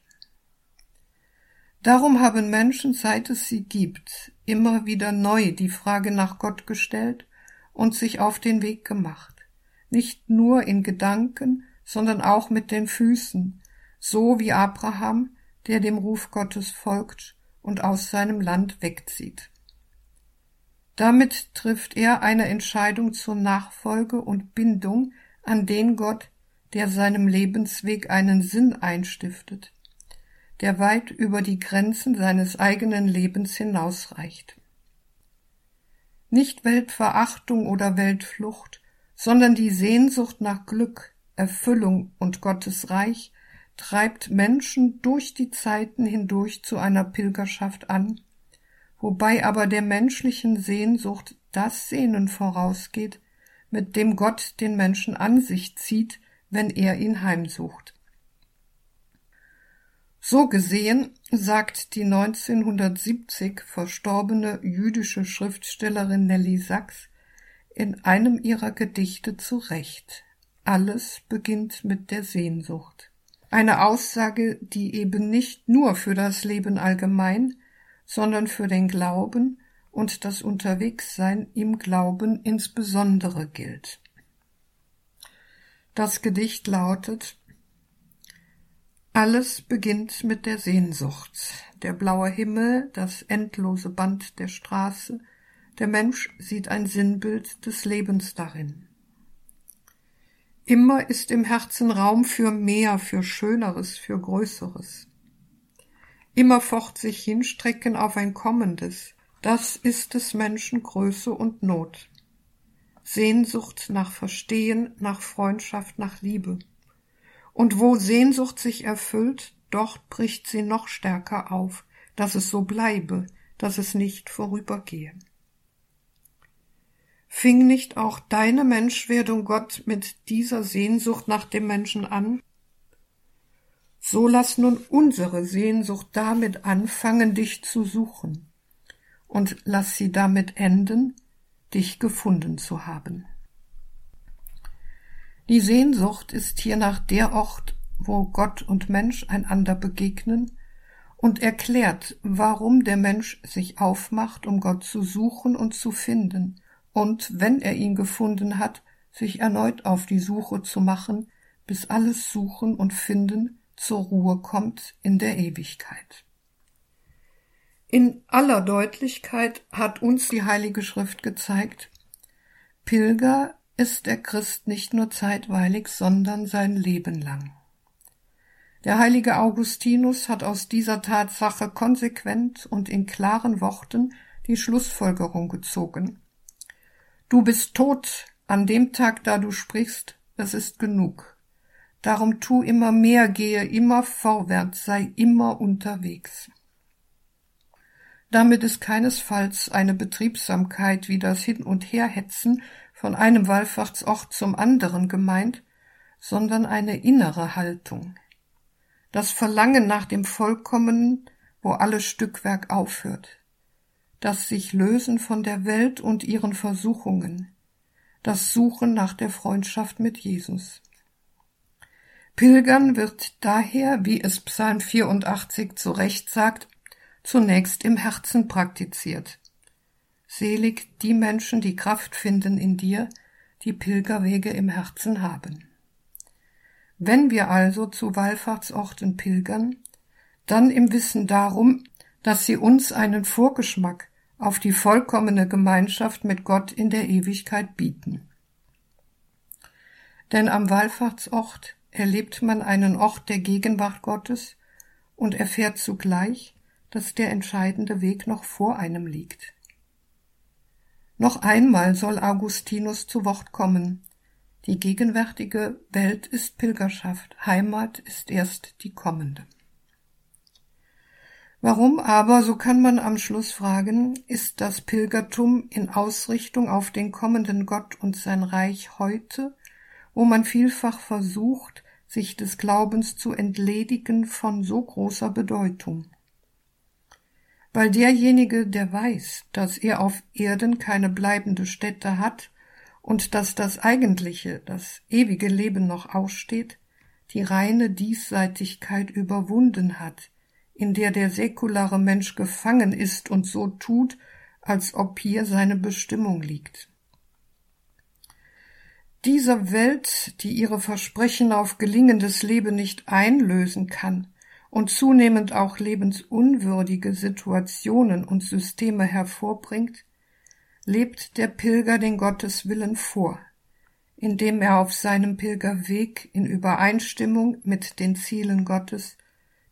Darum haben Menschen, seit es sie gibt, immer wieder neu die Frage nach Gott gestellt und sich auf den Weg gemacht, nicht nur in Gedanken, sondern auch mit den Füßen, so wie Abraham, der dem Ruf Gottes folgt und aus seinem Land wegzieht. Damit trifft er eine Entscheidung zur Nachfolge und Bindung an den Gott, der seinem Lebensweg einen Sinn einstiftet, der weit über die Grenzen seines eigenen Lebens hinausreicht. Nicht Weltverachtung oder Weltflucht, sondern die Sehnsucht nach Glück, Erfüllung und Gottes Reich treibt Menschen durch die Zeiten hindurch zu einer Pilgerschaft an, wobei aber der menschlichen Sehnsucht das Sehnen vorausgeht, mit dem Gott den Menschen an sich zieht, wenn er ihn heimsucht. So gesehen sagt die 1970 verstorbene jüdische Schriftstellerin Nelly Sachs in einem ihrer Gedichte zu Recht. Alles beginnt mit der Sehnsucht. Eine Aussage, die eben nicht nur für das Leben allgemein, sondern für den Glauben und das Unterwegssein im Glauben insbesondere gilt. Das Gedicht lautet Alles beginnt mit der Sehnsucht. Der blaue Himmel, das endlose Band der Straße, der Mensch sieht ein Sinnbild des Lebens darin. Immer ist im Herzen Raum für mehr, für Schöneres, für Größeres. Immerfort sich hinstrecken auf ein Kommendes, das ist des Menschen Größe und Not. Sehnsucht nach Verstehen, nach Freundschaft, nach Liebe. Und wo Sehnsucht sich erfüllt, dort bricht sie noch stärker auf, dass es so bleibe, dass es nicht vorübergehe. Fing nicht auch deine Menschwerdung Gott mit dieser Sehnsucht nach dem Menschen an? So lass nun unsere Sehnsucht damit anfangen, dich zu suchen, und lass sie damit enden, dich gefunden zu haben. Die Sehnsucht ist hiernach der Ort, wo Gott und Mensch einander begegnen und erklärt, warum der Mensch sich aufmacht, um Gott zu suchen und zu finden, und, wenn er ihn gefunden hat, sich erneut auf die Suche zu machen, bis alles Suchen und Finden zur Ruhe kommt in der Ewigkeit. In aller Deutlichkeit hat uns die Heilige Schrift gezeigt, Pilger ist der Christ nicht nur zeitweilig, sondern sein Leben lang. Der heilige Augustinus hat aus dieser Tatsache konsequent und in klaren Worten die Schlussfolgerung gezogen. Du bist tot an dem Tag, da du sprichst, es ist genug. Darum tu immer mehr, gehe immer vorwärts, sei immer unterwegs. Damit ist keinesfalls eine Betriebsamkeit wie das Hin- und Herhetzen von einem Wallfahrtsort zum anderen gemeint, sondern eine innere Haltung. Das Verlangen nach dem Vollkommenen, wo alles Stückwerk aufhört das sich Lösen von der Welt und ihren Versuchungen, das Suchen nach der Freundschaft mit Jesus. Pilgern wird daher, wie es Psalm 84 zu Recht sagt, zunächst im Herzen praktiziert. Selig die Menschen, die Kraft finden in dir, die Pilgerwege im Herzen haben. Wenn wir also zu Wallfahrtsorten pilgern, dann im Wissen darum, dass sie uns einen Vorgeschmack auf die vollkommene Gemeinschaft mit Gott in der Ewigkeit bieten. Denn am Wallfahrtsort erlebt man einen Ort der Gegenwart Gottes und erfährt zugleich, dass der entscheidende Weg noch vor einem liegt. Noch einmal soll Augustinus zu Wort kommen. Die gegenwärtige Welt ist Pilgerschaft, Heimat ist erst die kommende. Warum aber, so kann man am Schluss fragen, ist das Pilgertum in Ausrichtung auf den kommenden Gott und sein Reich heute, wo man vielfach versucht, sich des Glaubens zu entledigen von so großer Bedeutung? Weil derjenige, der weiß, dass er auf Erden keine bleibende Stätte hat und dass das eigentliche, das ewige Leben noch aussteht, die reine Diesseitigkeit überwunden hat, in der der säkulare Mensch gefangen ist und so tut, als ob hier seine Bestimmung liegt. Dieser Welt, die ihre Versprechen auf gelingendes Leben nicht einlösen kann und zunehmend auch lebensunwürdige Situationen und Systeme hervorbringt, lebt der Pilger den Gotteswillen vor, indem er auf seinem Pilgerweg in Übereinstimmung mit den Zielen Gottes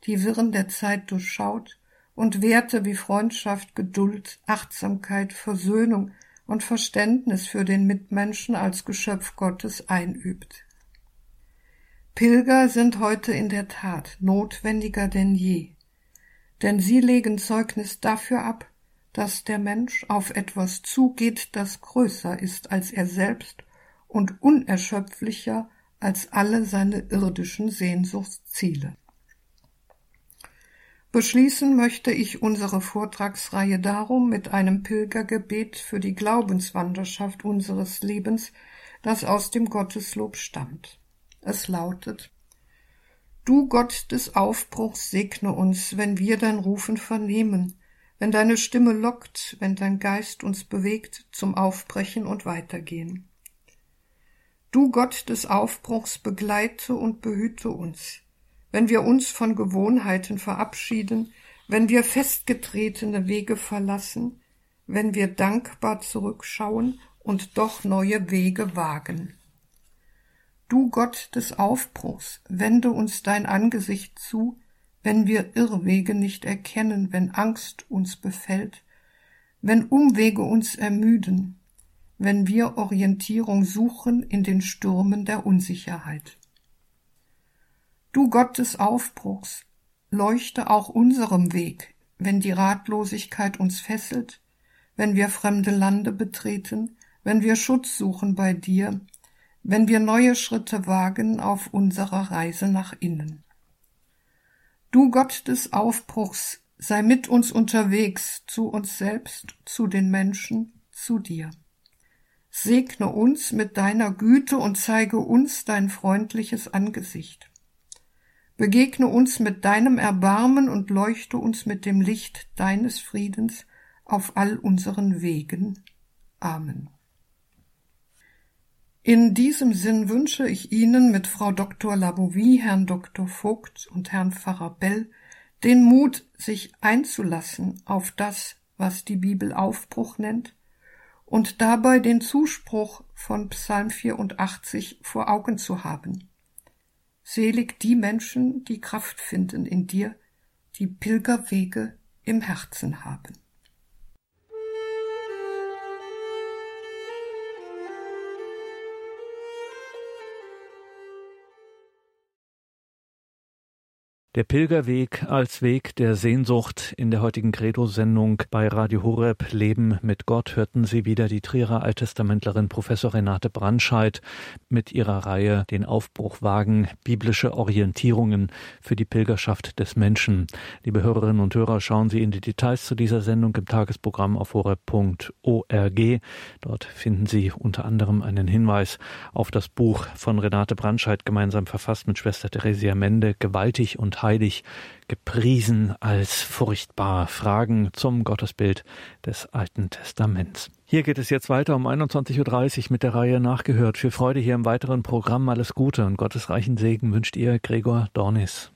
die Wirren der Zeit durchschaut und Werte wie Freundschaft, Geduld, Achtsamkeit, Versöhnung und Verständnis für den Mitmenschen als Geschöpf Gottes einübt. Pilger sind heute in der Tat notwendiger denn je, denn sie legen Zeugnis dafür ab, dass der Mensch auf etwas zugeht, das größer ist als er selbst und unerschöpflicher als alle seine irdischen Sehnsuchtsziele. Beschließen möchte ich unsere Vortragsreihe darum mit einem Pilgergebet für die Glaubenswanderschaft unseres Lebens, das aus dem Gotteslob stammt. Es lautet Du Gott des Aufbruchs segne uns, wenn wir dein Rufen vernehmen, wenn deine Stimme lockt, wenn dein Geist uns bewegt zum Aufbrechen und Weitergehen. Du Gott des Aufbruchs begleite und behüte uns, wenn wir uns von Gewohnheiten verabschieden, wenn wir festgetretene Wege verlassen, wenn wir dankbar zurückschauen und doch neue Wege wagen. Du Gott des Aufbruchs, wende uns dein Angesicht zu, wenn wir Irrwege nicht erkennen, wenn Angst uns befällt, wenn Umwege uns ermüden, wenn wir Orientierung suchen in den Stürmen der Unsicherheit. Du Gott des Aufbruchs, leuchte auch unserem Weg, wenn die Ratlosigkeit uns fesselt, wenn wir fremde Lande betreten, wenn wir Schutz suchen bei dir, wenn wir neue Schritte wagen auf unserer Reise nach innen. Du Gott des Aufbruchs, sei mit uns unterwegs, zu uns selbst, zu den Menschen, zu dir. Segne uns mit deiner Güte und zeige uns dein freundliches Angesicht. Begegne uns mit deinem Erbarmen und leuchte uns mit dem Licht deines Friedens auf all unseren Wegen. Amen. In diesem Sinn wünsche ich Ihnen mit Frau Dr. Labovie, Herrn Dr. Vogt und Herrn Pfarrer Bell den Mut, sich einzulassen auf das, was die Bibel Aufbruch nennt, und dabei den Zuspruch von Psalm 84 vor Augen zu haben. Selig die Menschen, die Kraft finden in dir, die Pilgerwege im Herzen haben. Der Pilgerweg als Weg der Sehnsucht in der heutigen Credo-Sendung bei Radio Horeb Leben mit Gott hörten Sie wieder die Trierer Alttestamentlerin Professor Renate Brandscheid mit ihrer Reihe Den Aufbruch wagen, biblische Orientierungen für die Pilgerschaft des Menschen. Liebe Hörerinnen und Hörer, schauen Sie in die Details zu dieser Sendung im Tagesprogramm auf horeb.org. Dort finden Sie unter anderem einen Hinweis auf das Buch von Renate Brandscheid gemeinsam verfasst mit Schwester Theresia Mende, Gewaltig und heilig gepriesen als furchtbar. Fragen zum Gottesbild des Alten Testaments. Hier geht es jetzt weiter um 21.30 Uhr mit der Reihe Nachgehört. Viel Freude hier im weiteren Programm. Alles Gute und Gottes reichen Segen wünscht ihr Gregor Dornis.